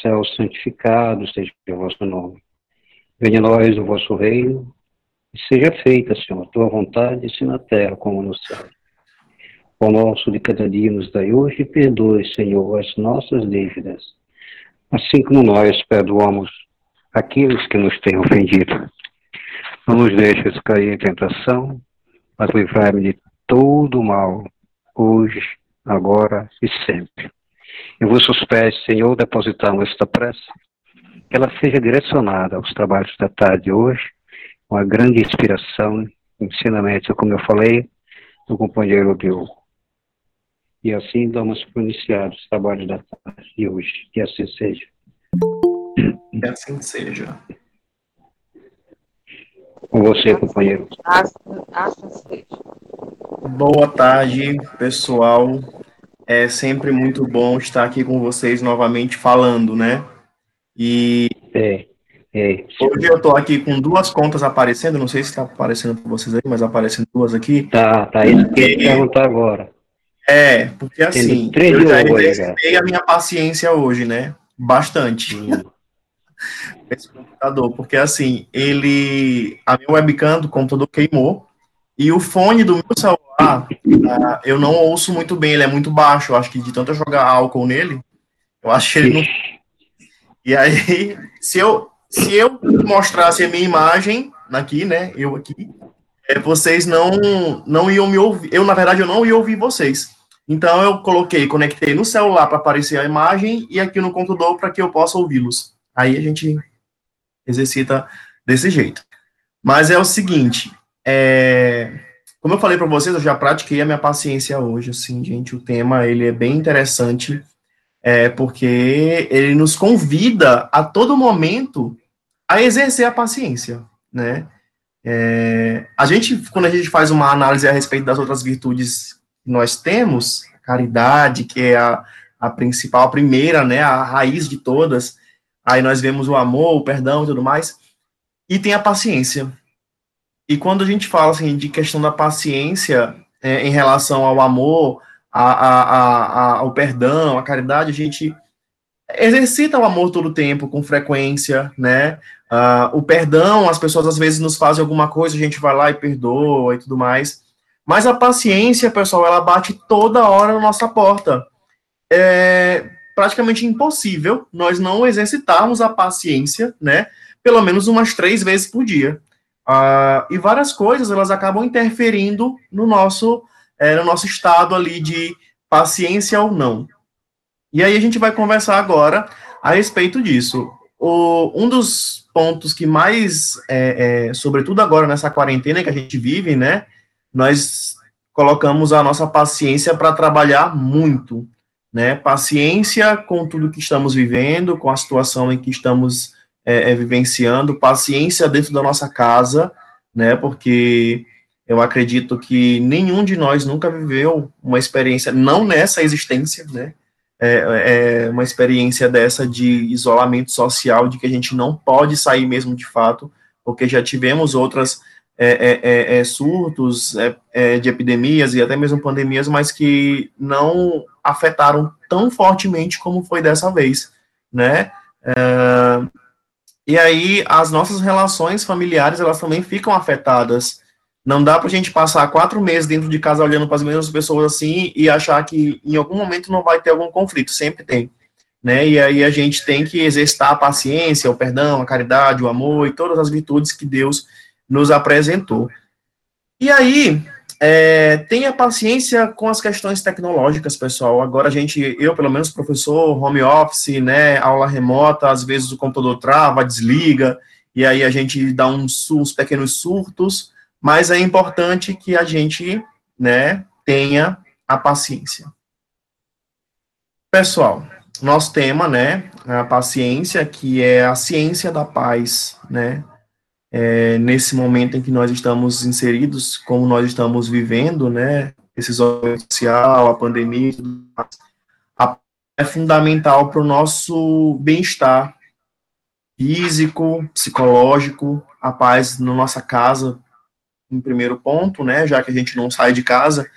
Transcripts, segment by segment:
céu, santificado seja o vosso nome. Venha a nós o vosso reino, e seja feita, Senhor, a tua vontade, assim na terra como no céu. O nosso de cada dia nos dai hoje, e perdoe, Senhor, as nossas dívidas, assim como nós perdoamos aqueles que nos têm ofendido. Não nos deixes cair em tentação, mas livrai-me de todo mal, hoje, agora e sempre. Em vossos pés, Senhor, depositamos esta prece, que ela seja direcionada aos trabalhos da tarde hoje, com a grande inspiração, ensinamento, como eu falei, do companheiro Diogo. E assim damos por iniciados os trabalhos da tarde de hoje. Que assim seja. Que assim seja. Com você, companheiro. Assim, assim seja. Boa tarde, pessoal. É sempre muito bom estar aqui com vocês novamente falando, né? E é, é. hoje eu estou aqui com duas contas aparecendo, não sei se está aparecendo para vocês aí, mas aparecendo duas aqui. Tá, tá, isso que eu perguntar agora. É, porque assim, eu já exercitei a minha paciência hoje, né? Bastante. Esse computador, porque assim, ele. A minha webcam do computador queimou e o fone do meu celular, uh, eu não ouço muito bem, ele é muito baixo. Eu acho que de tanto eu jogar álcool nele, eu acho que ele não. E aí, se eu, se eu mostrasse a minha imagem aqui, né, eu aqui, é, vocês não, não iam me ouvir. Eu, na verdade, eu não ia ouvir vocês. Então, eu coloquei, conectei no celular para aparecer a imagem e aqui no computador para que eu possa ouvi-los. Aí a gente exercita desse jeito. Mas é o seguinte, é, como eu falei para vocês, eu já pratiquei a minha paciência hoje, assim, gente, o tema, ele é bem interessante, é, porque ele nos convida a todo momento a exercer a paciência, né? É, a gente, quando a gente faz uma análise a respeito das outras virtudes que nós temos, a caridade, que é a, a principal, a primeira, né, a raiz de todas, aí nós vemos o amor, o perdão e tudo mais, e tem a paciência, e quando a gente fala assim, de questão da paciência é, em relação ao amor, a, a, a, ao perdão, à caridade, a gente exercita o amor todo o tempo, com frequência, né? Uh, o perdão, as pessoas às vezes nos fazem alguma coisa, a gente vai lá e perdoa e tudo mais. Mas a paciência, pessoal, ela bate toda hora na nossa porta. É praticamente impossível nós não exercitarmos a paciência, né? Pelo menos umas três vezes por dia. Uh, e várias coisas elas acabam interferindo no nosso, é, no nosso estado ali de paciência ou não. E aí a gente vai conversar agora a respeito disso. O, um dos pontos que mais, é, é, sobretudo agora nessa quarentena que a gente vive, né, nós colocamos a nossa paciência para trabalhar muito, né, paciência com tudo que estamos vivendo, com a situação em que estamos é, é, vivenciando, paciência dentro da nossa casa, né? Porque eu acredito que nenhum de nós nunca viveu uma experiência, não nessa existência, né? É, é, uma experiência dessa de isolamento social, de que a gente não pode sair mesmo de fato, porque já tivemos outras é, é, é, é surtos de epidemias e até mesmo pandemias, mas que não afetaram tão fortemente como foi dessa vez, né? E aí as nossas relações familiares elas também ficam afetadas. Não dá para a gente passar quatro meses dentro de casa olhando para as mesmas pessoas assim e achar que em algum momento não vai ter algum conflito. Sempre tem. Né? E aí a gente tem que exercitar a paciência, o perdão, a caridade, o amor e todas as virtudes que Deus nos apresentou. E aí, é, tenha paciência com as questões tecnológicas, pessoal. Agora a gente, eu pelo menos professor, home office, né, aula remota, às vezes o computador trava, desliga, e aí a gente dá uns, uns pequenos surtos, mas é importante que a gente, né, tenha a paciência. Pessoal, nosso tema, né, a paciência, que é a ciência da paz, né, é, nesse momento em que nós estamos inseridos, como nós estamos vivendo, né, esse isolamento social, a pandemia, a, é fundamental para o nosso bem-estar físico, psicológico, a paz na nossa casa, em primeiro ponto, né, já que a gente não sai de casa,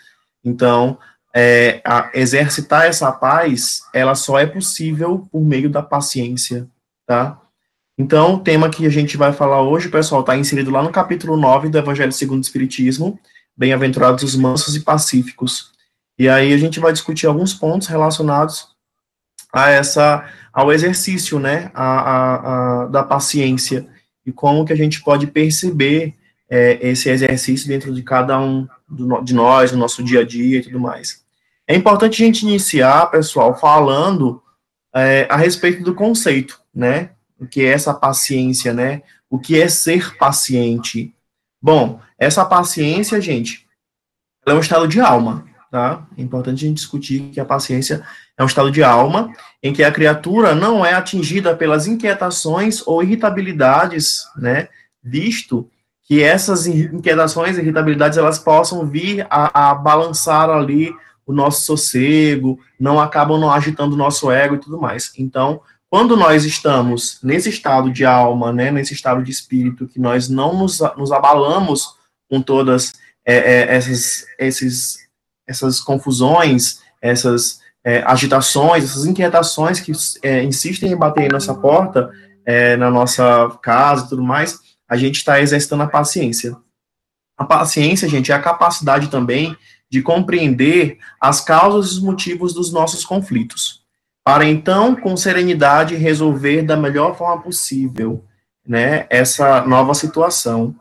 então é, exercitar essa paz, ela só é possível por meio da paciência, tá? Então, o tema que a gente vai falar hoje, pessoal, está inserido lá no capítulo 9 do Evangelho segundo o Espiritismo, Bem-aventurados os mansos e pacíficos. E aí a gente vai discutir alguns pontos relacionados a essa, ao exercício, né, a, a, a da paciência e como que a gente pode perceber é, esse exercício dentro de cada um do, de nós, no nosso dia a dia e tudo mais. É importante a gente iniciar, pessoal, falando é, a respeito do conceito, né? O que é essa paciência, né? O que é ser paciente? Bom, essa paciência, gente, é um estado de alma, tá? É importante a gente discutir que a paciência é um estado de alma em que a criatura não é atingida pelas inquietações ou irritabilidades, né? Visto que essas inquietações e irritabilidades elas possam vir a, a balançar ali o nosso sossego, não acabam não agitando o nosso ego e tudo mais. Então, quando nós estamos nesse estado de alma, né, nesse estado de espírito, que nós não nos, nos abalamos com todas é, é, essas, esses, essas confusões, essas é, agitações, essas inquietações que é, insistem em bater em nossa porta, é, na nossa casa e tudo mais, a gente está exercitando a paciência. A paciência, gente, é a capacidade também de compreender as causas e os motivos dos nossos conflitos, para então, com serenidade, resolver da melhor forma possível, né, essa nova situação.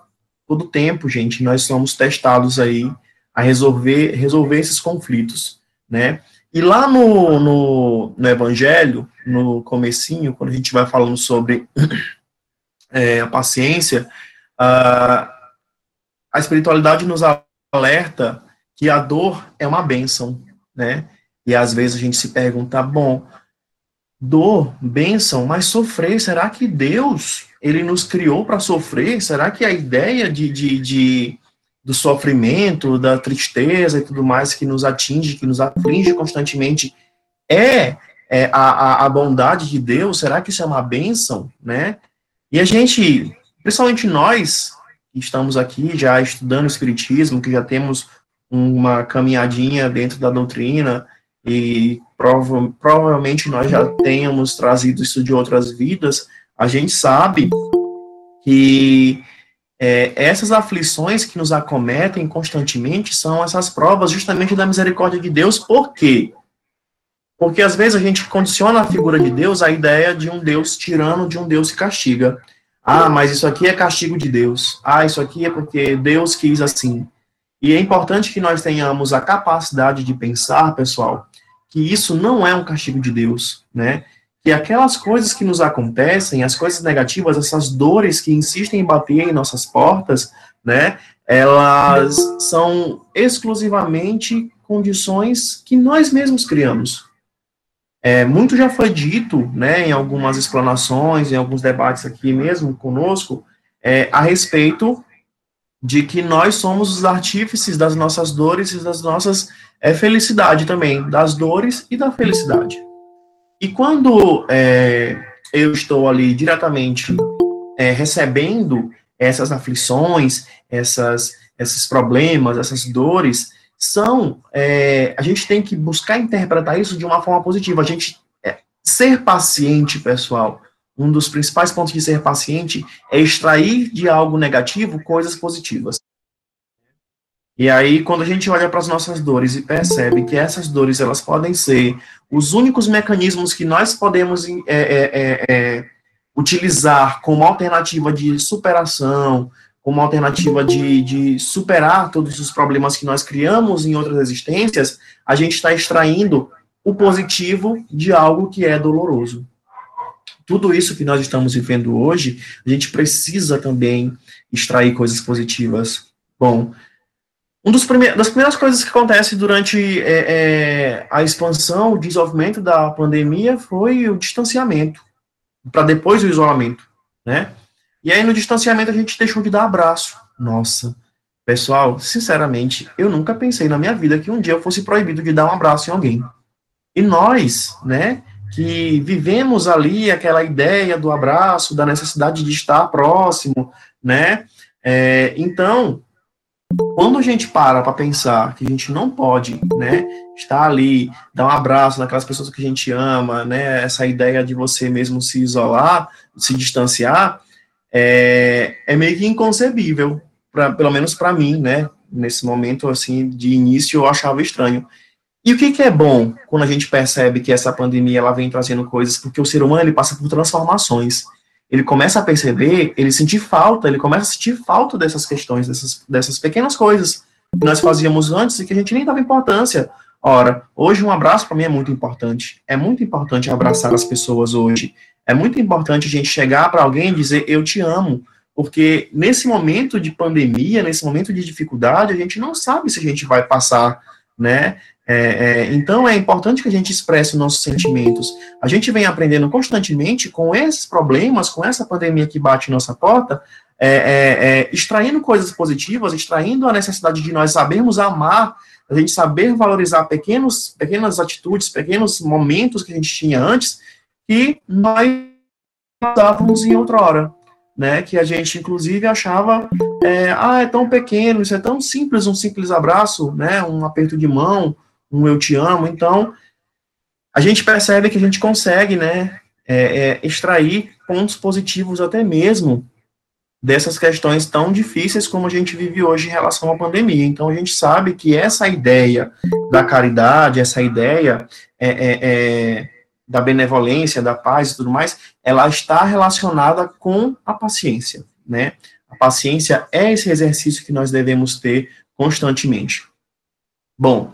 Todo tempo, gente, nós somos testados aí a resolver, resolver esses conflitos, né, e lá no, no, no Evangelho, no comecinho, quando a gente vai falando sobre é, a paciência, a, a espiritualidade nos alerta que a dor é uma bênção, né? E às vezes a gente se pergunta, bom, dor, bênção, mas sofrer, será que Deus, ele nos criou para sofrer? Será que a ideia de, de, de, do sofrimento, da tristeza e tudo mais que nos atinge, que nos aflige constantemente, é, é a, a, a bondade de Deus? Será que isso é uma bênção, né? E a gente, principalmente nós, que estamos aqui já estudando o Espiritismo, que já temos uma caminhadinha dentro da doutrina, e prova, provavelmente nós já tenhamos trazido isso de outras vidas, a gente sabe que é, essas aflições que nos acometem constantemente são essas provas justamente da misericórdia de Deus, por quê? Porque às vezes a gente condiciona a figura de Deus à ideia de um Deus tirano, de um Deus que castiga. Ah, mas isso aqui é castigo de Deus. Ah, isso aqui é porque Deus quis assim. E é importante que nós tenhamos a capacidade de pensar, pessoal, que isso não é um castigo de Deus, né? Que aquelas coisas que nos acontecem, as coisas negativas, essas dores que insistem em bater em nossas portas, né? Elas são exclusivamente condições que nós mesmos criamos. É, muito já foi dito, né, em algumas explanações, em alguns debates aqui mesmo conosco, é, a respeito de que nós somos os artífices das nossas dores e das nossas é, felicidade também, das dores e da felicidade. E quando é, eu estou ali diretamente é, recebendo essas aflições, essas, esses problemas, essas dores, são, é, a gente tem que buscar interpretar isso de uma forma positiva. A gente é, ser paciente, pessoal, um dos principais pontos de ser paciente é extrair de algo negativo coisas positivas. E aí, quando a gente olha para as nossas dores e percebe que essas dores elas podem ser os únicos mecanismos que nós podemos é, é, é, é utilizar como alternativa de superação, como alternativa de, de superar todos os problemas que nós criamos em outras existências, a gente está extraindo o positivo de algo que é doloroso. Tudo isso que nós estamos vivendo hoje, a gente precisa também extrair coisas positivas. Bom, uma das primeiras coisas que acontece durante é, é, a expansão, o desenvolvimento da pandemia foi o distanciamento, para depois o isolamento, né? E aí, no distanciamento, a gente deixou de dar abraço. Nossa, pessoal, sinceramente, eu nunca pensei na minha vida que um dia eu fosse proibido de dar um abraço em alguém. E nós, né, que vivemos ali aquela ideia do abraço, da necessidade de estar próximo, né? É, então, quando a gente para para pensar que a gente não pode, né, estar ali, dar um abraço naquelas pessoas que a gente ama, né, essa ideia de você mesmo se isolar, se distanciar, é, é meio que inconcebível, pra, pelo menos para mim, né, nesse momento, assim, de início eu achava estranho. E o que, que é bom quando a gente percebe que essa pandemia ela vem trazendo coisas, porque o ser humano ele passa por transformações. Ele começa a perceber, ele sentir falta, ele começa a sentir falta dessas questões, dessas, dessas pequenas coisas que nós fazíamos antes e que a gente nem dava importância. Ora, hoje um abraço para mim é muito importante. É muito importante abraçar as pessoas hoje. É muito importante a gente chegar para alguém e dizer eu te amo, porque nesse momento de pandemia, nesse momento de dificuldade, a gente não sabe se a gente vai passar, né? É, é, então é importante que a gente expresse os nossos sentimentos. A gente vem aprendendo constantemente com esses problemas, com essa pandemia que bate em nossa porta, é, é, é, extraindo coisas positivas, extraindo a necessidade de nós sabermos amar, a gente saber valorizar pequenos, pequenas atitudes, pequenos momentos que a gente tinha antes, que nós usávamos em outra hora. Né, que a gente inclusive achava, é, ah, é tão pequeno, isso é tão simples, um simples abraço, né, um aperto de mão, um eu te amo. Então, a gente percebe que a gente consegue, né, é, é, extrair pontos positivos até mesmo dessas questões tão difíceis como a gente vive hoje em relação à pandemia. Então, a gente sabe que essa ideia da caridade, essa ideia é, é, é da benevolência, da paz e tudo mais, ela está relacionada com a paciência, né? A paciência é esse exercício que nós devemos ter constantemente. Bom,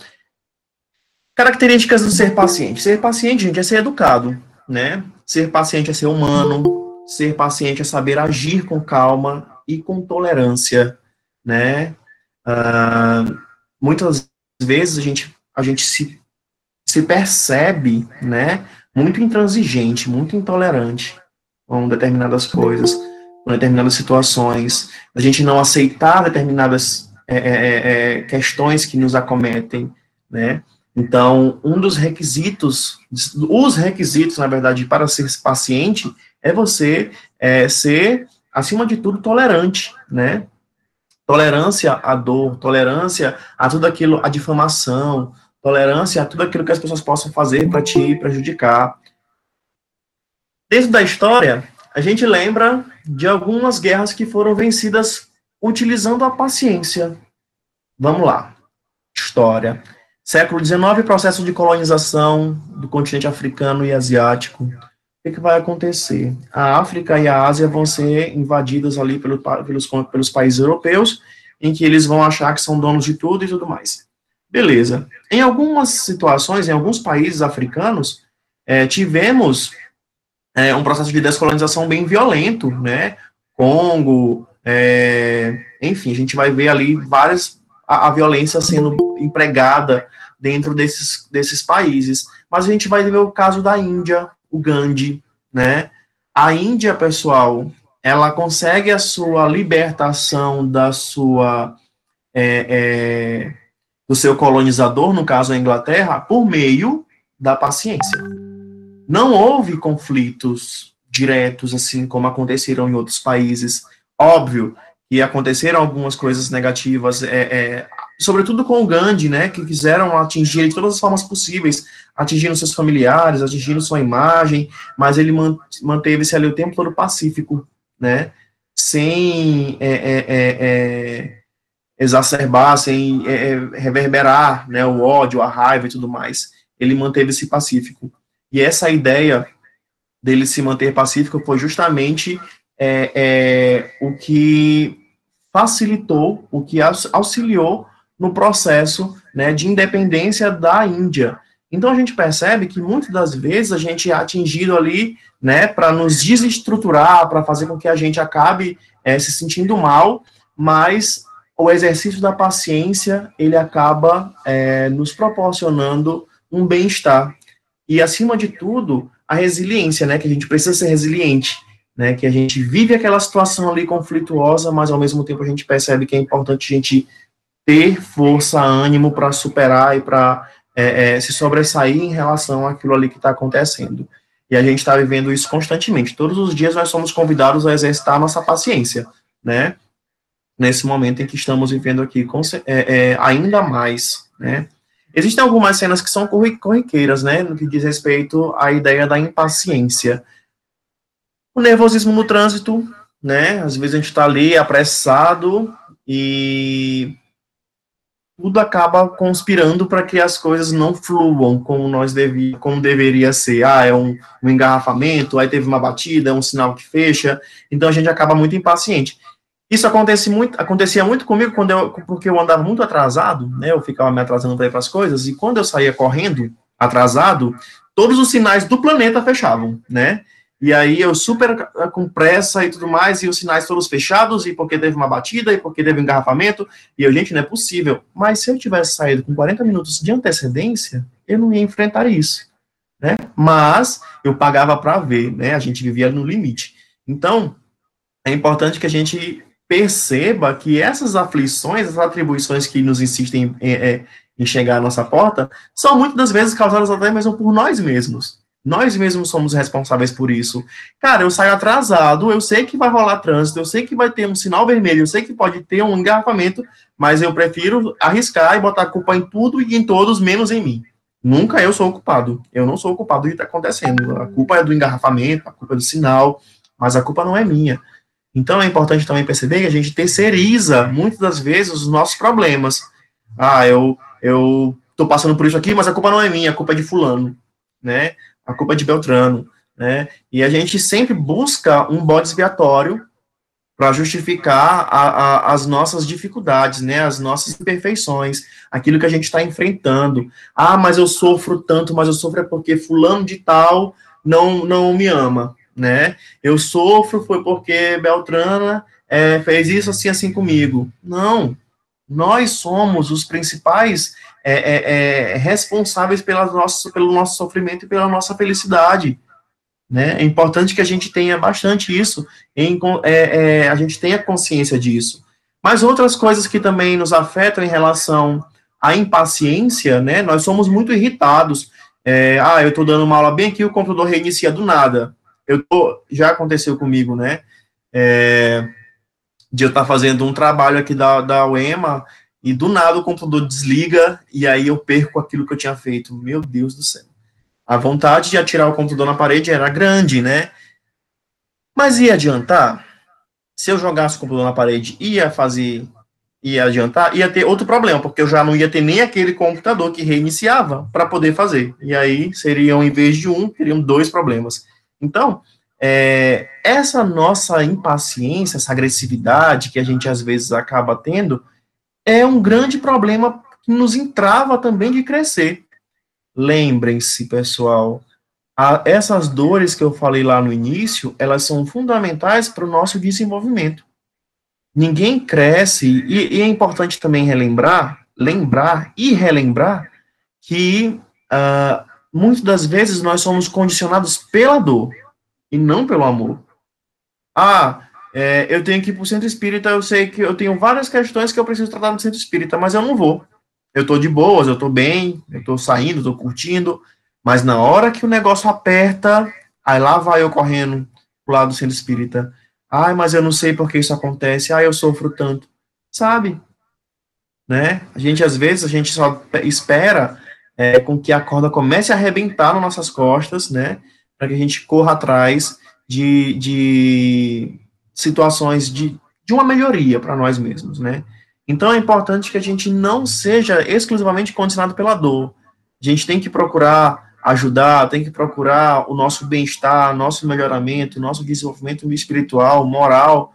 Características do ser paciente. Ser paciente, gente, é ser educado, né? Ser paciente é ser humano. Ser paciente é saber agir com calma e com tolerância, né? Uh, muitas vezes a gente, a gente se, se percebe, né? Muito intransigente, muito intolerante com determinadas coisas, com determinadas situações. A gente não aceitar determinadas é, é, é, questões que nos acometem, né? Então, um dos requisitos, os requisitos, na verdade, para ser paciente, é você é, ser, acima de tudo, tolerante, né? Tolerância à dor, tolerância a tudo aquilo, a difamação, tolerância a tudo aquilo que as pessoas possam fazer para te prejudicar. Dentro da história, a gente lembra de algumas guerras que foram vencidas utilizando a paciência. Vamos lá. História. Século XIX, processo de colonização do continente africano e asiático. O que, que vai acontecer? A África e a Ásia vão ser invadidas ali pelo, pelos, pelos países europeus, em que eles vão achar que são donos de tudo e tudo mais. Beleza. Em algumas situações, em alguns países africanos, é, tivemos é, um processo de descolonização bem violento, né? Congo, é, enfim, a gente vai ver ali várias a, a violência sendo empregada dentro desses, desses países. Mas a gente vai ver o caso da Índia, o Gandhi, né? A Índia, pessoal, ela consegue a sua libertação da sua é, é, do seu colonizador, no caso a Inglaterra, por meio da paciência. Não houve conflitos diretos, assim como aconteceram em outros países. Óbvio que aconteceram algumas coisas negativas, é, é, sobretudo com o Gandhi, né, que quiseram atingir ele de todas as formas possíveis, atingindo seus familiares, atingindo sua imagem, mas ele manteve-se ali o tempo todo pacífico, né, sem é, é, é, é exacerbar, sem reverberar, né, o ódio, a raiva e tudo mais. Ele manteve-se pacífico. E essa ideia dele se manter pacífico foi justamente é, o que facilitou, o que auxiliou no processo né, de independência da Índia. Então a gente percebe que muitas das vezes a gente é atingido ali, né, para nos desestruturar, para fazer com que a gente acabe é, se sentindo mal, mas o exercício da paciência ele acaba é, nos proporcionando um bem-estar e acima de tudo a resiliência, né, que a gente precisa ser resiliente, né, que a gente vive aquela situação ali conflituosa, mas ao mesmo tempo a gente percebe que é importante a gente ter força, ânimo para superar e para é, é, se sobressair em relação àquilo ali que está acontecendo. E a gente está vivendo isso constantemente. Todos os dias nós somos convidados a exercitar a nossa paciência, né? nesse momento em que estamos vivendo aqui, é, é, ainda mais, né? Existem algumas cenas que são corriqueiras, né, no que diz respeito à ideia da impaciência. O nervosismo no trânsito, né, às vezes a gente está ali apressado e tudo acaba conspirando para que as coisas não fluam como nós devi, como deveria ser. Ah, é um, um, engarrafamento, aí teve uma batida, é um sinal que fecha, então a gente acaba muito impaciente. Isso acontece muito, acontecia muito comigo quando eu, porque eu andava muito atrasado, né? Eu ficava me atrasando para ir para as coisas e quando eu saía correndo atrasado, todos os sinais do planeta fechavam, né? E aí eu super com pressa e tudo mais, e os sinais todos fechados, e porque teve uma batida, e porque teve um engarrafamento, e eu, gente, não é possível. Mas se eu tivesse saído com 40 minutos de antecedência, eu não ia enfrentar isso, né? Mas eu pagava para ver, né? A gente vivia no limite. Então, é importante que a gente perceba que essas aflições, essas atribuições que nos insistem em, em, em chegar à nossa porta, são muitas das vezes causadas até mesmo por nós mesmos. Nós mesmos somos responsáveis por isso. Cara, eu saio atrasado, eu sei que vai rolar trânsito, eu sei que vai ter um sinal vermelho, eu sei que pode ter um engarrafamento, mas eu prefiro arriscar e botar a culpa em tudo e em todos, menos em mim. Nunca eu sou o culpado. Eu não sou o culpado do que está acontecendo. A culpa é do engarrafamento, a culpa é do sinal, mas a culpa não é minha. Então é importante também perceber que a gente terceiriza muitas das vezes os nossos problemas. Ah, eu eu tô passando por isso aqui, mas a culpa não é minha, a culpa é de fulano, né? A culpa é de Beltrano, né? E a gente sempre busca um bode expiatório para justificar a, a, as nossas dificuldades, né? As nossas imperfeições, aquilo que a gente está enfrentando. Ah, mas eu sofro tanto, mas eu sofro é porque fulano de tal não não me ama, né? Eu sofro foi porque Beltrana é, fez isso assim assim comigo. Não, nós somos os principais é, é, é, responsáveis pelas nossas, pelo nosso sofrimento e pela nossa felicidade. Né? É importante que a gente tenha bastante isso, em, é, é, a gente tenha consciência disso. Mas outras coisas que também nos afetam em relação à impaciência, né? Nós somos muito irritados. É, ah, eu estou dando uma aula bem aqui, o computador reinicia do nada. Eu tô, já aconteceu comigo, né? É, de eu estar tá fazendo um trabalho aqui da, da UEMA e do nada o computador desliga e aí eu perco aquilo que eu tinha feito. Meu Deus do céu. A vontade de atirar o computador na parede era grande, né? Mas ia adiantar? Se eu jogasse o computador na parede, ia fazer, ia adiantar? Ia ter outro problema, porque eu já não ia ter nem aquele computador que reiniciava para poder fazer. E aí seriam, em vez de um, teriam dois problemas. Então, é, essa nossa impaciência, essa agressividade que a gente às vezes acaba tendo, é um grande problema que nos entrava também de crescer. Lembrem-se, pessoal, a, essas dores que eu falei lá no início, elas são fundamentais para o nosso desenvolvimento. Ninguém cresce, e, e, é importante também relembrar, lembrar e relembrar que uh, muitas das vezes nós somos condicionados pela dor e não pelo amor. Ah, é, eu tenho que ir para o centro espírita, eu sei que eu tenho várias questões que eu preciso tratar no centro espírita, mas eu não vou. Eu estou de boas, eu estou bem, eu estou saindo, estou curtindo, mas na hora que o negócio aperta, aí lá vai eu correndo pro lado do centro espírita. Ai, mas eu não sei por que isso acontece, ai, eu sofro tanto. Sabe? Né? A gente, às vezes, a gente só espera é, com que a corda comece a arrebentar nas nossas costas, né? para que a gente corra atrás de, de situações de, de uma melhoria para nós mesmos, né? Então é importante que a gente não seja exclusivamente condicionado pela dor. A gente tem que procurar ajudar, tem que procurar o nosso bem-estar, nosso melhoramento, nosso desenvolvimento espiritual, moral,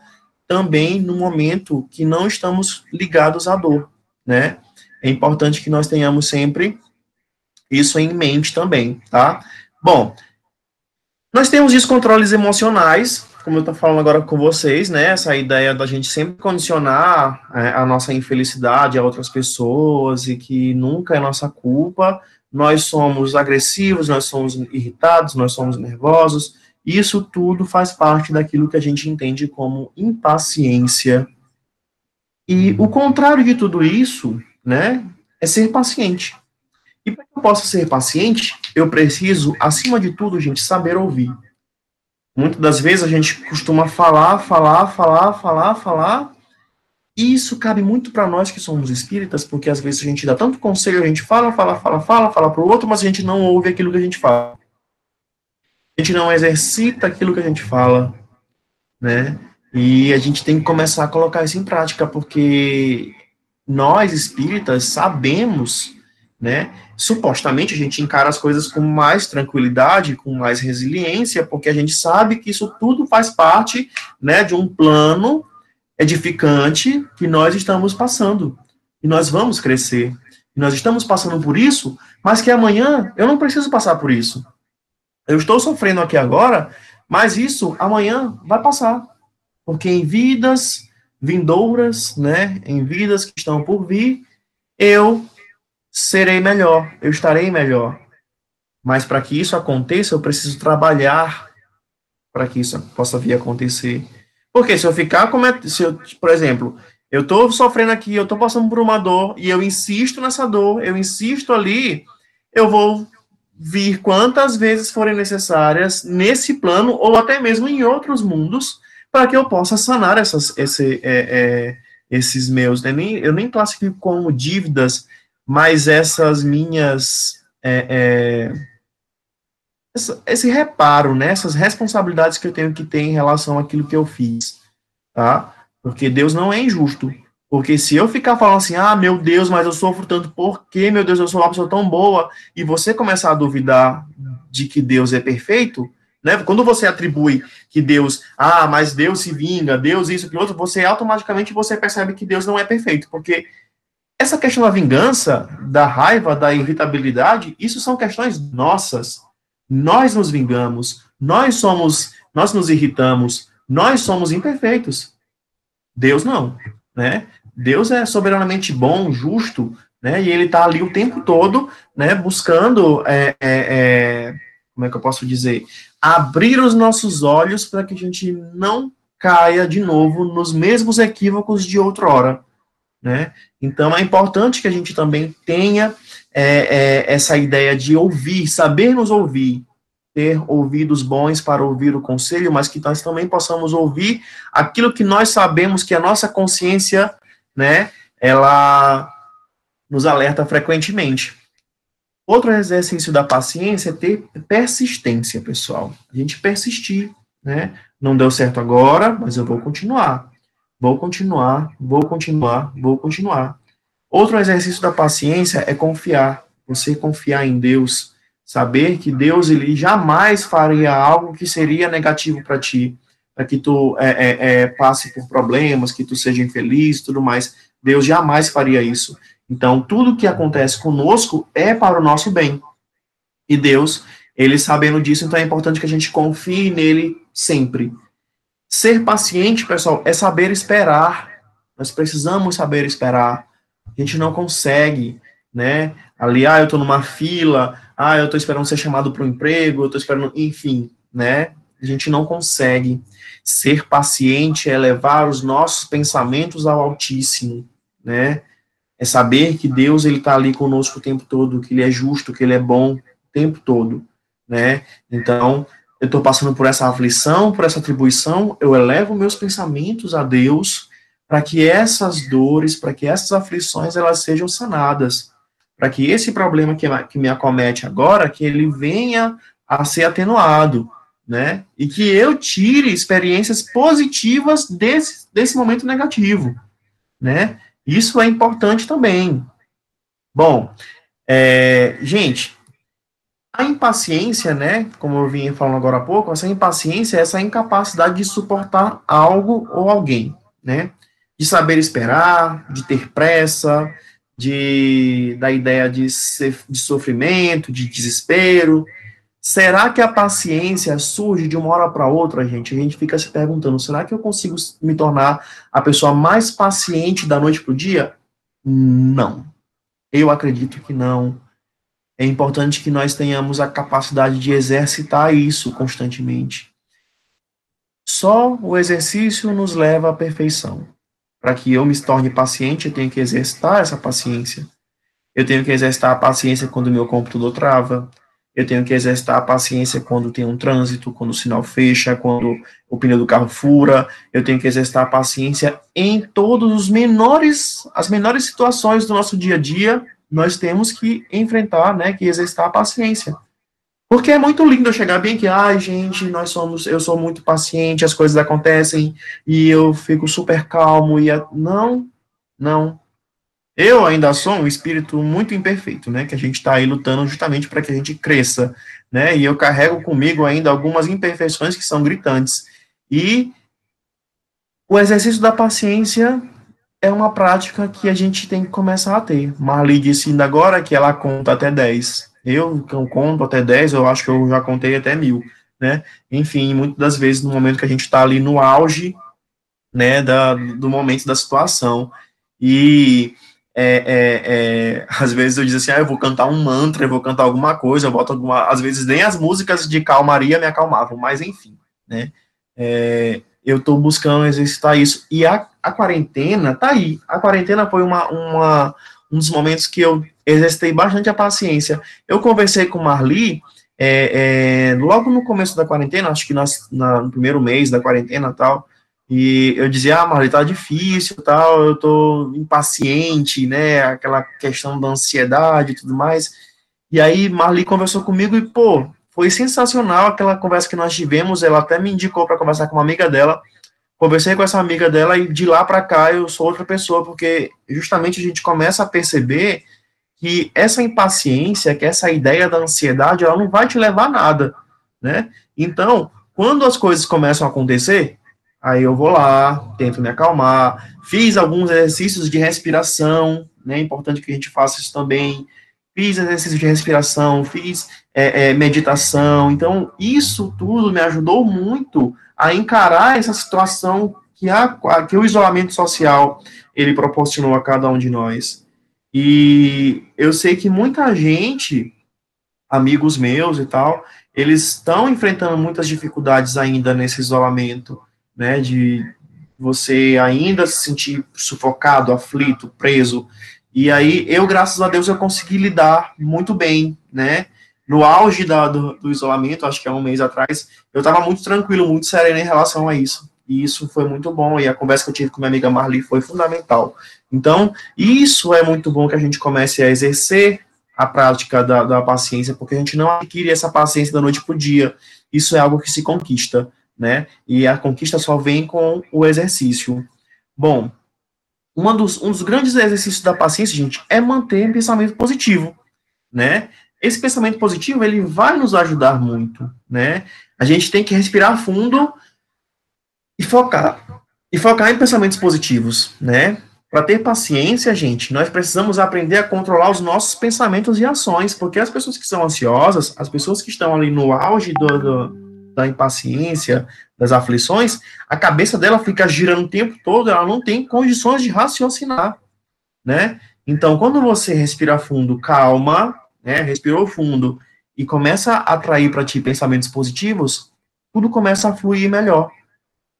também no momento que não estamos ligados à dor, né? É importante que nós tenhamos sempre isso em mente também, tá? Bom, nós temos descontroles emocionais, como eu estou falando agora com vocês, né? Essa ideia da gente sempre condicionar é, a nossa infelicidade a outras pessoas e que nunca é nossa culpa. Nós somos agressivos, nós somos irritados, nós somos nervosos. Isso tudo faz parte daquilo que a gente entende como impaciência. E o contrário de tudo isso, né, é ser paciente. E para que eu possa ser paciente, eu preciso, acima de tudo, gente, saber ouvir. Muitas das vezes a gente costuma falar, falar, falar, falar, falar, isso cabe muito para nós que somos espíritas, porque às vezes a gente dá tanto conselho, a gente fala, fala, fala, fala, fala para o outro, mas a gente não ouve aquilo que a gente fala. A gente não exercita aquilo que a gente fala, né? E a gente tem que começar a colocar isso em prática, porque nós espíritas sabemos, né? Supostamente a gente encara as coisas com mais tranquilidade, com mais resiliência, porque a gente sabe que isso tudo faz parte, né, de um plano edificante que nós estamos passando. E nós vamos crescer. E nós estamos passando por isso, mas que amanhã eu não preciso passar por isso. Eu estou sofrendo aqui agora, mas isso amanhã vai passar. Porque em vidas vindouras, né, em vidas que estão por vir, eu serei melhor, eu estarei melhor. Mas para que isso aconteça, eu preciso trabalhar para que isso possa vir a acontecer. Porque se eu ficar como é, se eu, por exemplo, eu estou sofrendo aqui, eu estou passando por uma dor e eu insisto nessa dor, eu insisto ali, eu vou vir quantas vezes forem necessárias nesse plano ou até mesmo em outros mundos para que eu possa sanar essas, esse, é, é, esses meus, né? nem, eu nem classifico como dívidas, mas essas minhas é, é esse reparo, né, responsabilidades que eu tenho que ter em relação àquilo que eu fiz, tá? Porque Deus não é injusto. Porque se eu ficar falando assim, ah, meu Deus, mas eu sofro tanto, por que, meu Deus, eu sou uma pessoa tão boa, e você começar a duvidar de que Deus é perfeito, né? Quando você atribui que Deus, ah, mas Deus se vinga, Deus isso, aquilo outro, você automaticamente você percebe que Deus não é perfeito, porque essa questão da vingança, da raiva, da irritabilidade, isso são questões nossas nós nos vingamos, nós somos, nós nos irritamos, nós somos imperfeitos. Deus não, né? Deus é soberanamente bom, justo, né? E ele está ali o tempo todo, né? Buscando, é, é, é, como é que eu posso dizer, abrir os nossos olhos para que a gente não caia de novo nos mesmos equívocos de outrora, né? Então é importante que a gente também tenha é, é, essa ideia de ouvir, saber nos ouvir, ter ouvidos bons para ouvir o conselho, mas que nós também possamos ouvir aquilo que nós sabemos que a nossa consciência, né, ela nos alerta frequentemente. Outro exercício da paciência é ter persistência, pessoal. A gente persistir, né? Não deu certo agora, mas eu vou continuar. Vou continuar, vou continuar, vou continuar. Outro exercício da paciência é confiar. Você confiar em Deus, saber que Deus ele jamais faria algo que seria negativo para ti, para que tu é, é, é, passe por problemas, que tu seja infeliz, tudo mais. Deus jamais faria isso. Então, tudo que acontece conosco é para o nosso bem. E Deus, ele sabendo disso, então é importante que a gente confie nele sempre. Ser paciente, pessoal, é saber esperar. Nós precisamos saber esperar. A gente não consegue, né? Ali, ah, eu estou numa fila, ah, eu estou esperando ser chamado para um emprego, eu estou esperando, enfim, né? A gente não consegue. Ser paciente é levar os nossos pensamentos ao Altíssimo, né? É saber que Deus ele está ali conosco o tempo todo, que Ele é justo, que Ele é bom o tempo todo, né? Então, eu estou passando por essa aflição, por essa atribuição, eu elevo meus pensamentos a Deus para que essas dores, para que essas aflições elas sejam sanadas para que esse problema que, que me acomete agora, que ele venha a ser atenuado, né? E que eu tire experiências positivas desse, desse momento negativo, né? Isso é importante também. Bom, é, gente, impaciência, né? Como eu vinha falando agora há pouco, essa impaciência é essa incapacidade de suportar algo ou alguém, né? De saber esperar, de ter pressa, de, da ideia de, de sofrimento, de desespero. Será que a paciência surge de uma hora para outra, gente? A gente fica se perguntando: será que eu consigo me tornar a pessoa mais paciente da noite para o dia? Não. Eu acredito que não. É importante que nós tenhamos a capacidade de exercitar isso constantemente. Só o exercício nos leva à perfeição. Para que eu me torne paciente, eu tenho que exercitar essa paciência. Eu tenho que exercitar a paciência quando meu computador trava. eu tenho que exercitar a paciência quando tem um trânsito, quando o sinal fecha, quando o pneu do carro fura, eu tenho que exercitar a paciência em todos os menores, as menores situações do nosso dia a dia, nós temos que enfrentar, né, que exercitar a paciência. Porque é muito lindo chegar bem aqui, ai, gente, nós somos, eu sou muito paciente, as coisas acontecem e eu fico super calmo e a... não, não. Eu ainda sou um espírito muito imperfeito, né? Que a gente está aí lutando justamente para que a gente cresça, né? E eu carrego comigo ainda algumas imperfeições que são gritantes. E o exercício da paciência é uma prática que a gente tem que começar a ter. Marli disse ainda agora que ela conta até 10. Eu, eu conto até 10, eu acho que eu já contei até mil, né? Enfim, muitas das vezes no momento que a gente está ali no auge, né, da, do momento da situação. E é, é, é, às vezes eu digo assim, ah, eu vou cantar um mantra, eu vou cantar alguma coisa, eu boto alguma, às vezes nem as músicas de calmaria me acalmavam, mas enfim, né, é, eu estou buscando exercitar isso, e a, a quarentena, tá aí, a quarentena foi uma, uma, um dos momentos que eu exercitei bastante a paciência, eu conversei com Marli, é, é, logo no começo da quarentena, acho que nas, na, no primeiro mês da quarentena tal, e eu dizia, ah, Marli, tá difícil, tal, eu tô impaciente, né, aquela questão da ansiedade e tudo mais. E aí Marli conversou comigo e, pô, foi sensacional aquela conversa que nós tivemos, ela até me indicou para conversar com uma amiga dela. Conversei com essa amiga dela e de lá para cá eu sou outra pessoa, porque justamente a gente começa a perceber que essa impaciência, que essa ideia da ansiedade, ela não vai te levar a nada, né? Então, quando as coisas começam a acontecer, Aí eu vou lá, tento me acalmar, fiz alguns exercícios de respiração, né? É importante que a gente faça isso também. Fiz exercícios de respiração, fiz é, é, meditação. Então, isso tudo me ajudou muito a encarar essa situação que, a, que o isolamento social ele proporcionou a cada um de nós. E eu sei que muita gente, amigos meus e tal, eles estão enfrentando muitas dificuldades ainda nesse isolamento né, de você ainda se sentir sufocado, aflito, preso. E aí eu, graças a Deus, eu consegui lidar muito bem, né? No auge da, do, do isolamento, acho que há um mês atrás, eu estava muito tranquilo, muito sereno em relação a isso. E isso foi muito bom, e a conversa que eu tive com minha amiga Marli foi fundamental. Então, isso é muito bom que a gente comece a exercer a prática da, da paciência, porque a gente não adquire essa paciência da noite para o dia. Isso é algo que se conquista né? E a conquista só vem com o exercício. Bom, uma dos, um dos grandes exercícios da paciência, gente, é manter pensamento positivo, né? Esse pensamento positivo, ele vai nos ajudar muito, né? A gente tem que respirar fundo e focar. E focar em pensamentos positivos, né? Para ter paciência, gente, nós precisamos aprender a controlar os nossos pensamentos e ações, porque as pessoas que são ansiosas, as pessoas que estão ali no auge do, do da impaciência, das aflições, a cabeça dela fica girando o tempo todo, ela não tem condições de raciocinar, né? Então, quando você respira fundo, calma, né? Respirou fundo e começa a atrair para ti pensamentos positivos, tudo começa a fluir melhor.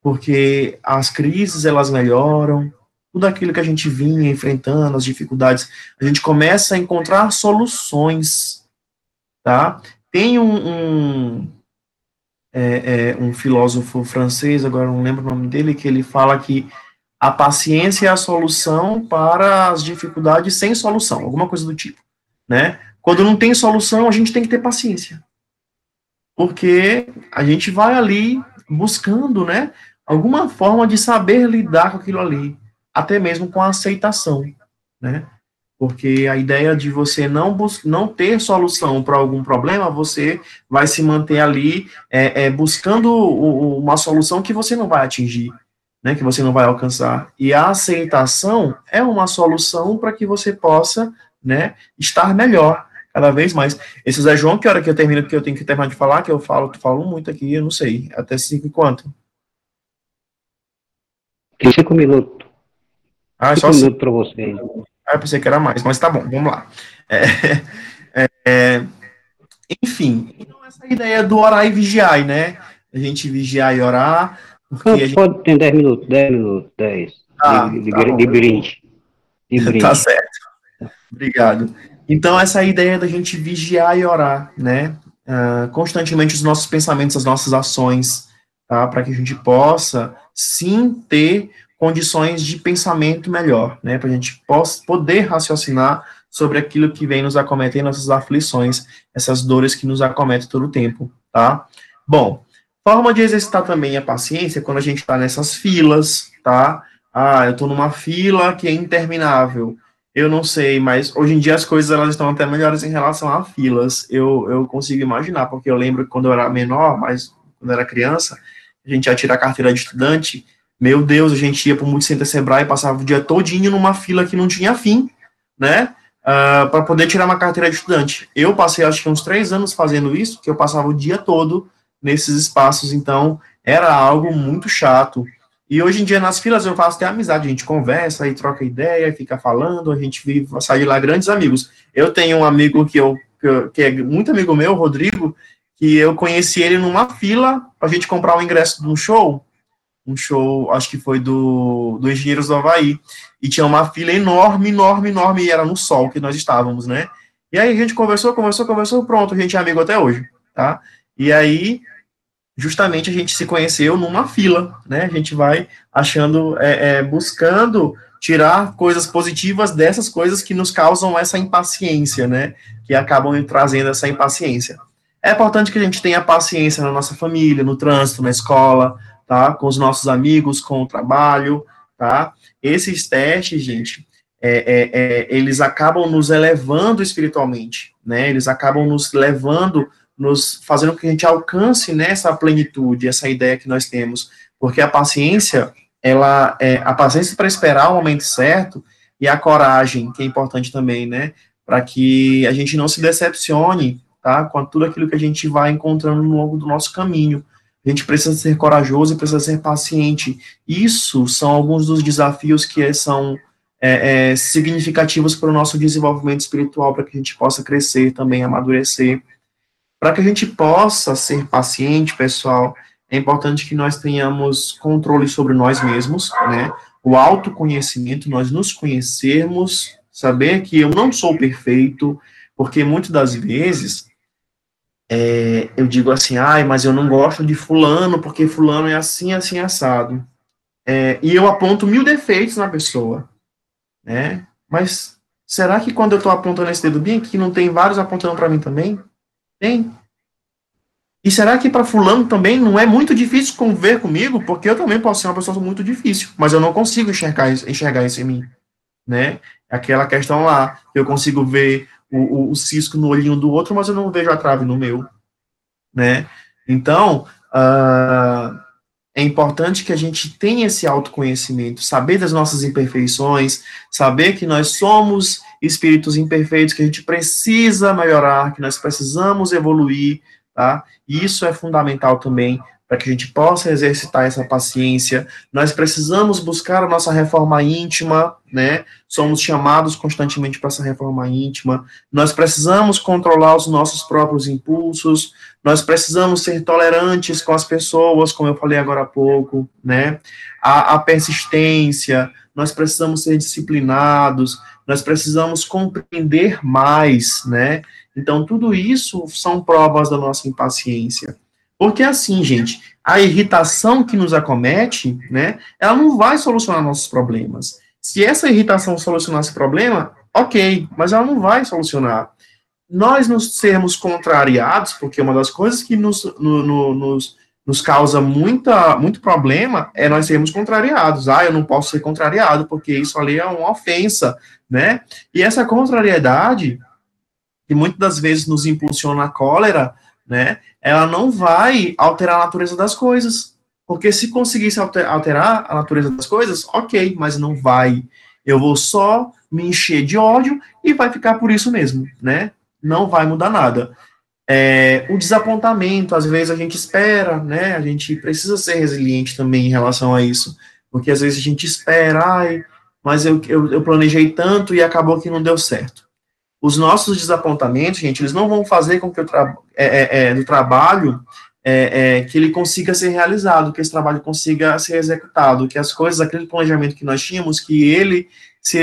Porque as crises, elas melhoram, tudo aquilo que a gente vinha enfrentando, as dificuldades, a gente começa a encontrar soluções, tá? Tem um, um é, é, um filósofo francês, agora não lembro o nome dele, que ele fala que a paciência é a solução para as dificuldades sem solução, alguma coisa do tipo, né? Quando não tem solução, a gente tem que ter paciência. Porque a gente vai ali buscando, né, alguma forma de saber lidar com aquilo ali, até mesmo com a aceitação, né? Porque a ideia de você não, não ter solução para algum problema, você vai se manter ali é, é, buscando uma solução que você não vai atingir, né, que você não vai alcançar. E a aceitação é uma solução para que você possa né, estar melhor cada vez mais. Esse Zé João, que hora que eu termino, que eu tenho que terminar de falar, que eu falo, falo muito aqui, eu não sei, até cinco e quanto? Cinco minutos. Ah, cinco só minutos para você. Ah, eu pensei que era mais, mas tá bom, vamos lá. É, é, é, enfim, então essa ideia do orar e vigiar, né? A gente vigiar e orar. Gente... Pode ter 10 minutos, 10 minutos, 10. Ah, de, de, tá de, brinde. De brinde. Tá certo. Obrigado. Então, essa ideia da gente vigiar e orar, né? uh, constantemente os nossos pensamentos, as nossas ações, tá? Para que a gente possa, sim, ter condições de pensamento melhor, né? Para a gente poder raciocinar sobre aquilo que vem nos acometer, nossas aflições, essas dores que nos acometem todo o tempo, tá? Bom, forma de exercitar também a paciência quando a gente está nessas filas, tá? Ah, eu estou numa fila que é interminável. Eu não sei, mas hoje em dia as coisas elas estão até melhores em relação a filas. Eu, eu consigo imaginar, porque eu lembro que quando eu era menor, mas quando eu era criança, a gente ia tirar a carteira de estudante. Meu Deus, a gente ia para o Multicenter Sebrae e passava o dia todinho numa fila que não tinha fim, né? uh, para poder tirar uma carteira de estudante. Eu passei, acho que uns três anos fazendo isso, que eu passava o dia todo nesses espaços, então era algo muito chato. E hoje em dia, nas filas, eu faço até amizade, a gente conversa e troca ideia, fica falando, a gente vive, sai de lá grandes amigos. Eu tenho um amigo que, eu, que é muito amigo meu, Rodrigo, que eu conheci ele numa fila para a gente comprar o ingresso de um show, um show, acho que foi do, do Engenheiros do Havaí, e tinha uma fila enorme, enorme, enorme, e era no sol que nós estávamos, né? E aí a gente conversou, conversou, conversou, pronto, a gente é amigo até hoje, tá? E aí, justamente, a gente se conheceu numa fila, né? A gente vai achando, é, é, buscando tirar coisas positivas dessas coisas que nos causam essa impaciência, né? Que acabam trazendo essa impaciência. É importante que a gente tenha paciência na nossa família, no trânsito, na escola, tá? Com os nossos amigos, com o trabalho, tá? Esses testes, gente, é, é, é, eles acabam nos elevando espiritualmente, né? Eles acabam nos levando, nos fazendo com que a gente alcance nessa plenitude, essa ideia que nós temos, porque a paciência, ela é a paciência para esperar o momento certo e a coragem, que é importante também, né? Para que a gente não se decepcione, tá? Com tudo aquilo que a gente vai encontrando no longo do nosso caminho. A gente precisa ser corajoso e precisa ser paciente. Isso são alguns dos desafios que são é, é, significativos para o nosso desenvolvimento espiritual, para que a gente possa crescer também, amadurecer. Para que a gente possa ser paciente, pessoal, é importante que nós tenhamos controle sobre nós mesmos, né? O autoconhecimento, nós nos conhecermos, saber que eu não sou perfeito, porque muitas das vezes é, eu digo assim, ai, mas eu não gosto de fulano, porque fulano é assim, assim, assado. É, e eu aponto mil defeitos na pessoa, né? Mas será que quando eu estou apontando esse dedo bem aqui, não tem vários apontando para mim também? Tem. E será que para fulano também não é muito difícil conviver comigo? Porque eu também posso ser uma pessoa muito difícil, mas eu não consigo enxergar, enxergar isso em mim, né? Aquela questão lá, eu consigo ver o, o, cisco no olhinho do outro, mas eu não vejo a trave no meu, né? Então, uh, é importante que a gente tenha esse autoconhecimento, saber das nossas imperfeições, saber que nós somos espíritos imperfeitos, que a gente precisa melhorar, que nós precisamos evoluir, tá? E isso é fundamental também para que a gente possa exercitar essa paciência. Nós precisamos buscar a nossa reforma íntima, né? Somos chamados constantemente para essa reforma íntima. Nós precisamos controlar os nossos próprios impulsos. Nós precisamos ser tolerantes com as pessoas, como eu falei agora há pouco, né? A, a persistência. Nós precisamos ser disciplinados. Nós precisamos compreender mais, né? Então, tudo isso são provas da nossa impaciência. Porque assim, gente, a irritação que nos acomete, né, ela não vai solucionar nossos problemas. Se essa irritação solucionar esse problema, ok, mas ela não vai solucionar. Nós nos sermos contrariados, porque uma das coisas que nos, no, no, nos, nos causa muita, muito problema é nós sermos contrariados. Ah, eu não posso ser contrariado, porque isso ali é uma ofensa, né? E essa contrariedade, que muitas das vezes nos impulsiona a cólera, né? Ela não vai alterar a natureza das coisas. Porque se conseguisse alterar a natureza das coisas, ok, mas não vai. Eu vou só me encher de ódio e vai ficar por isso mesmo, né? Não vai mudar nada. É, o desapontamento, às vezes a gente espera, né? A gente precisa ser resiliente também em relação a isso. Porque às vezes a gente espera, ai, mas eu, eu, eu planejei tanto e acabou que não deu certo os nossos desapontamentos, gente, eles não vão fazer com que o tra é, é, é, do trabalho é, é, que ele consiga ser realizado, que esse trabalho consiga ser executado, que as coisas, aquele planejamento que nós tínhamos, que ele se,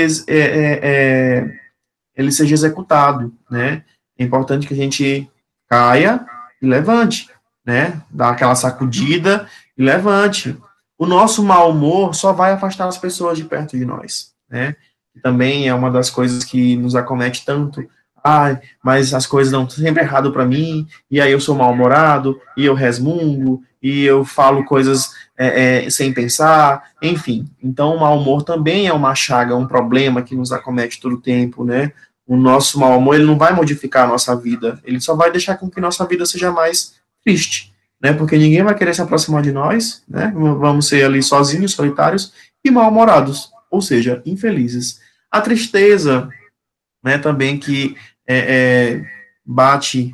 ele seja executado, né? É importante que a gente caia, e levante, né? Dá aquela sacudida e levante. O nosso mau humor só vai afastar as pessoas de perto de nós, né? Também é uma das coisas que nos acomete tanto. Ai, mas as coisas dão sempre errado para mim, e aí eu sou mal-humorado, e eu resmungo, e eu falo coisas é, é, sem pensar, enfim. Então, o mau humor também é uma chaga, um problema que nos acomete todo o tempo, né? O nosso mau humor, ele não vai modificar a nossa vida, ele só vai deixar com que nossa vida seja mais triste, né? Porque ninguém vai querer se aproximar de nós, né? Vamos ser ali sozinhos, solitários e mal-humorados, ou seja, infelizes. A tristeza, né, também que é, é, bate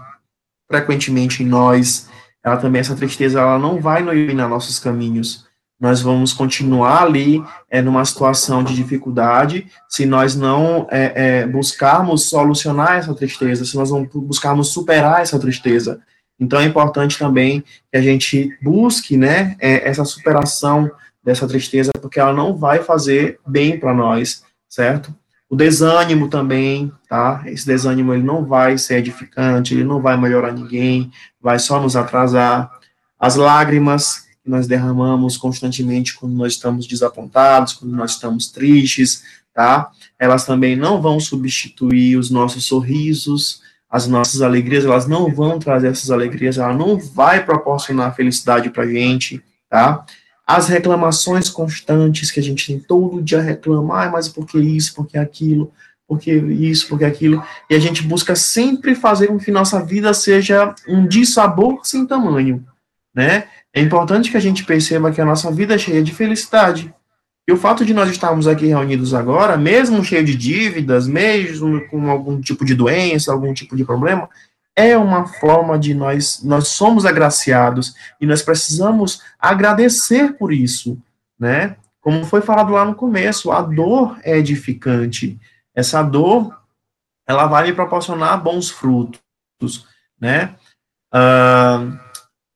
frequentemente em nós, ela também, essa tristeza, ela não vai iluminar nossos caminhos. Nós vamos continuar ali é, numa situação de dificuldade se nós não é, é, buscarmos solucionar essa tristeza, se nós não buscarmos superar essa tristeza. Então é importante também que a gente busque né, é, essa superação dessa tristeza, porque ela não vai fazer bem para nós, certo? O desânimo também, tá? Esse desânimo ele não vai ser edificante, ele não vai melhorar ninguém, vai só nos atrasar. As lágrimas que nós derramamos constantemente quando nós estamos desapontados, quando nós estamos tristes, tá? Elas também não vão substituir os nossos sorrisos, as nossas alegrias, elas não vão trazer essas alegrias, ela não vai proporcionar felicidade pra gente, tá? As reclamações constantes que a gente tem todo dia reclamar, mas por que isso, por que aquilo, por que isso, por que aquilo, e a gente busca sempre fazer com que nossa vida seja um dissabor sem tamanho, né? É importante que a gente perceba que a nossa vida é cheia de felicidade. E o fato de nós estarmos aqui reunidos agora, mesmo cheio de dívidas, mesmo com algum tipo de doença, algum tipo de problema, é uma forma de nós, nós somos agraciados e nós precisamos agradecer por isso, né? Como foi falado lá no começo, a dor é edificante. Essa dor, ela vai me proporcionar bons frutos, né? Uh,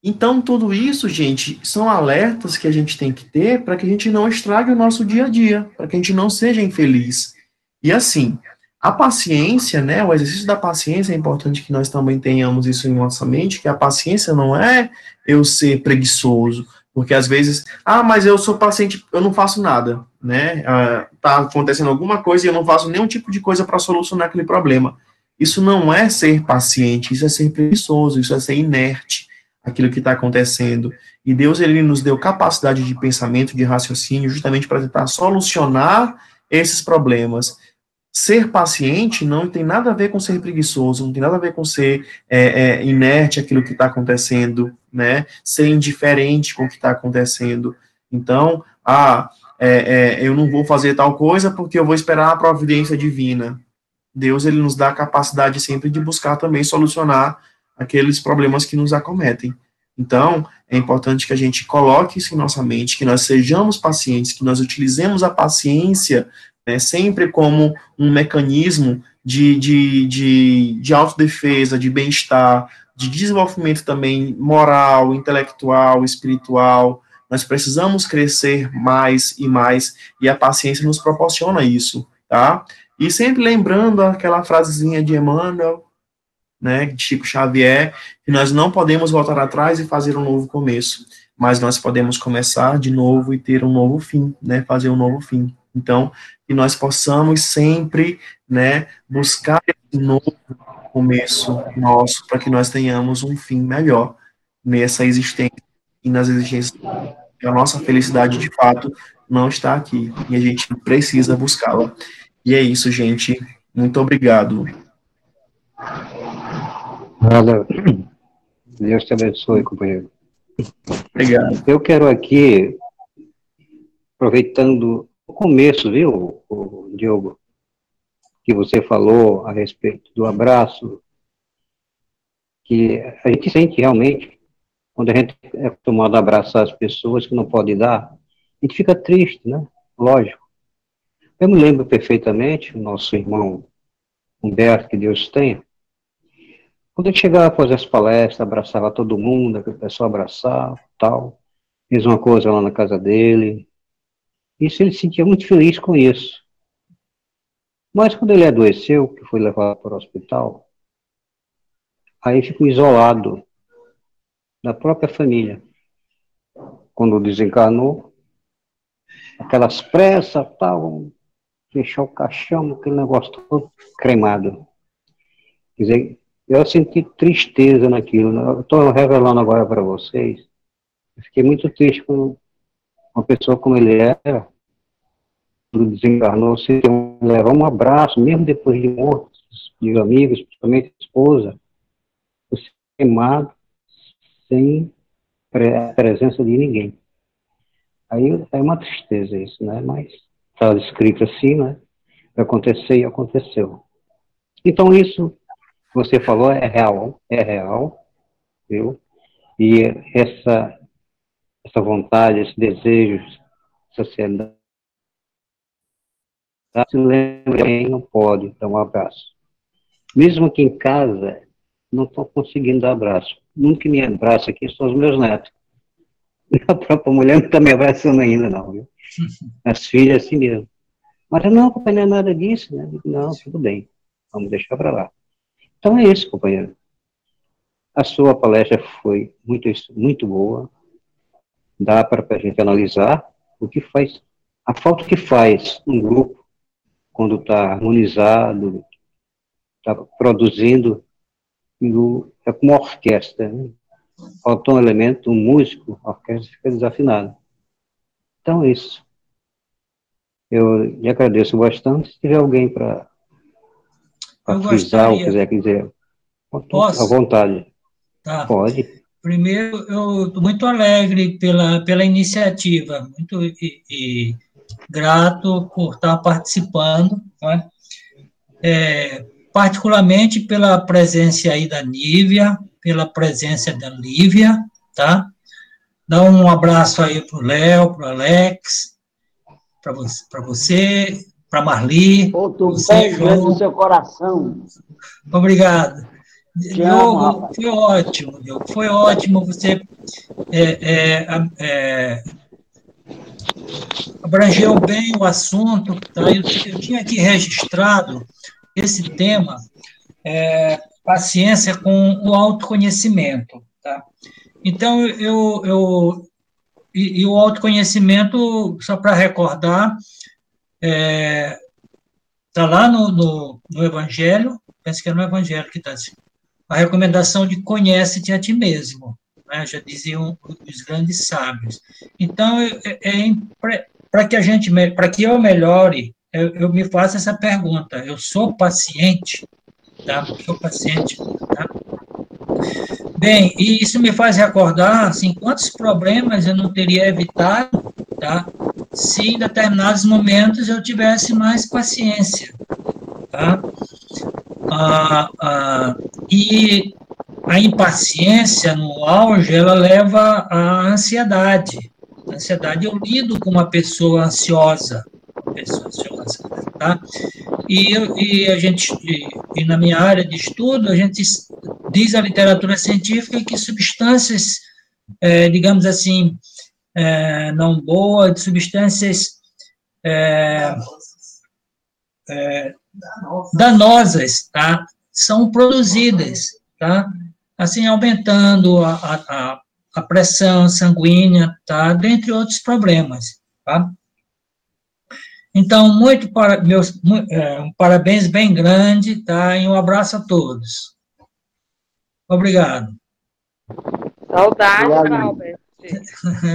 então, tudo isso, gente, são alertas que a gente tem que ter para que a gente não estrague o nosso dia a dia, para que a gente não seja infeliz. E assim, a paciência, né, o exercício da paciência é importante que nós também tenhamos isso em nossa mente, que a paciência não é eu ser preguiçoso, porque às vezes, ah, mas eu sou paciente, eu não faço nada, né, ah, tá acontecendo alguma coisa e eu não faço nenhum tipo de coisa para solucionar aquele problema. Isso não é ser paciente, isso é ser preguiçoso, isso é ser inerte aquilo que está acontecendo. E Deus, ele nos deu capacidade de pensamento, de raciocínio, justamente para tentar solucionar esses problemas ser paciente não tem nada a ver com ser preguiçoso, não tem nada a ver com ser é, é, inerte aquilo que está acontecendo, né? Ser indiferente com o que está acontecendo. Então, ah, é, é, eu não vou fazer tal coisa porque eu vou esperar a providência divina. Deus ele nos dá a capacidade sempre de buscar também solucionar aqueles problemas que nos acometem. Então, é importante que a gente coloque isso em nossa mente, que nós sejamos pacientes, que nós utilizemos a paciência né, sempre como um mecanismo de, de, de, de autodefesa, de bem-estar, de desenvolvimento também moral, intelectual, espiritual. Nós precisamos crescer mais e mais, e a paciência nos proporciona isso, tá? E sempre lembrando aquela frasezinha de Emmanuel, né, de Chico Xavier, que nós não podemos voltar atrás e fazer um novo começo, mas nós podemos começar de novo e ter um novo fim, né, fazer um novo fim. Então, que nós possamos sempre, né, buscar esse novo começo nosso para que nós tenhamos um fim melhor nessa existência e nas existências. A nossa felicidade, de fato, não está aqui e a gente precisa buscá-la. E é isso, gente. Muito obrigado. Nada. Deus te abençoe, companheiro. Obrigado. Eu quero aqui, aproveitando começo, viu, Diogo, que você falou a respeito do abraço, que a gente sente realmente, quando a gente é acostumado a abraçar as pessoas que não pode dar, a gente fica triste, né? Lógico. Eu me lembro perfeitamente, o nosso irmão Humberto, que Deus tenha, quando ele chegava após as palestras, abraçava todo mundo, a pessoa abraçava, tal, fez uma coisa lá na casa dele, isso ele se sentia muito feliz com isso. Mas quando ele adoeceu, que foi levado para o hospital, aí ficou isolado da própria família. Quando desencarnou, aquelas pressas, tal, fechar o caixão, aquele negócio todo cremado. Quer dizer, eu senti tristeza naquilo. Estou revelando agora para vocês. Fiquei muito triste com uma pessoa como ele era, desencarnou, se levar um abraço, mesmo depois de morto, de amigos, principalmente esposa, você queimado sem a presença de ninguém. Aí é uma tristeza isso, né? Mas está escrito assim, né? Vai acontecer e aconteceu. Então isso você falou é real, é real, viu? E essa essa vontade, esse desejo, sociedade se lembra quem não pode dar um abraço. Mesmo que em casa, não estou conseguindo dar abraço. Nunca me abraça aqui são os meus netos. A própria mulher não está me abraçando ainda, não. Viu? As filhas, assim mesmo. Mas não, companheiro, não é nada disso, né? Não, tudo bem. Vamos deixar para lá. Então é isso, companheiro. A sua palestra foi muito, muito boa. Dá para a gente analisar o que faz, a falta que faz um grupo quando está harmonizado, está produzindo, é como uma orquestra. Né? Falta um elemento, um músico, a orquestra fica desafinada. Então, é isso. Eu lhe agradeço bastante. Se tiver alguém para frisar ou quiser Posso? à vontade. Tá. Pode. Primeiro, eu estou muito alegre pela, pela iniciativa, muito e, e grato por estar participando, né? é, particularmente pela presença aí da Nívia, pela presença da Lívia, tá? Dá um abraço aí para o Léo, para o Alex, para você, para você, Marli. Outro beijo no seu coração. Obrigado. Diogo, foi ótimo, Diogo, foi ótimo você é, é, é, abrangeu bem o assunto. Tá? Eu, eu, tinha aqui registrado esse tema, é, paciência com o autoconhecimento. Tá? Então, eu, eu e, e o autoconhecimento, só para recordar, está é, tá lá no, no, no, Evangelho, penso que é no Evangelho que está assim, a recomendação de conhece-te a ti mesmo né, já diziam os grandes sábios. Então, é, é, para que a gente, para que eu melhore, eu, eu, me faço essa pergunta: eu sou paciente, tá? Sou paciente, tá? Bem, e isso me faz recordar, assim, quantos problemas eu não teria evitado, tá? Se em determinados momentos eu tivesse mais paciência, tá? Ah, ah, e a impaciência no auge, ela leva à ansiedade. A ansiedade, eu lido com uma pessoa ansiosa, pessoa ansiosa, tá? E, e a gente, e, na minha área de estudo, a gente diz a literatura científica que substâncias, é, digamos assim, é, não boas, substâncias é, é, danosas, tá? São produzidas, tá? assim, aumentando a, a, a pressão sanguínea, tá? Dentre outros problemas, tá? Então, muito para, meus, é, um parabéns bem grande, tá? E um abraço a todos. Obrigado. Saudade, Albert.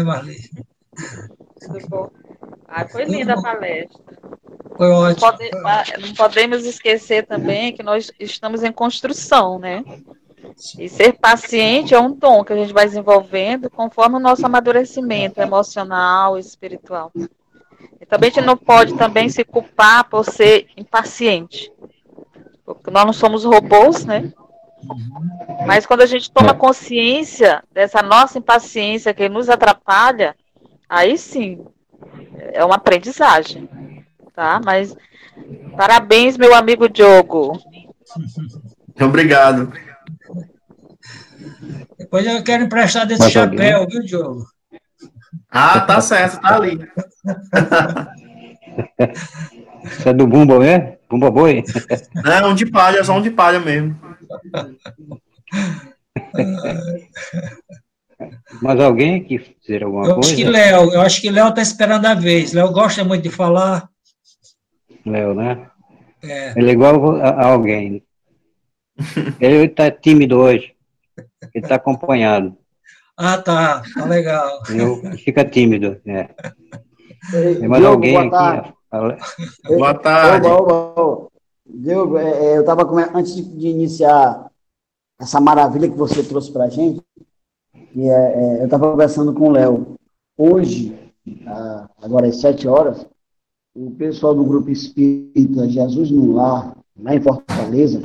Valeu. Tudo bom? Ah, foi linda a palestra. Foi ótimo. Não, pode, não podemos esquecer também que nós estamos em construção, né? E ser paciente é um dom que a gente vai desenvolvendo conforme o nosso amadurecimento emocional e espiritual. E também a gente não pode também se culpar por ser impaciente. Porque nós não somos robôs, né? Mas quando a gente toma consciência dessa nossa impaciência que nos atrapalha, aí sim, é uma aprendizagem, tá? Mas parabéns, meu amigo Diogo. Obrigado. Depois eu quero emprestar desse chapéu, viu, Diogo? Ah, tá certo, tá ali. Isso é do Bumba, né? Bumba Boi? Não, um de palha, só um de palha mesmo. Mas alguém que dizer alguma eu coisa? Acho que Léo, eu acho que Léo está esperando a vez. Léo gosta muito de falar. Léo, né? É. Ele é igual a, alguém. Ele está tímido hoje. Ele está acompanhado. Ah, tá. Tá legal. Eu, fica tímido, né? Tem mais alguém boa aqui? Tarde. Boa tarde. Oba, oba, oba. Diogo, é, é eu estava antes de iniciar essa maravilha que você trouxe para a gente, e é, é, eu estava conversando com o Léo. Hoje, agora às sete horas, o pessoal do Grupo Espírita Jesus no Lar, lá em Fortaleza,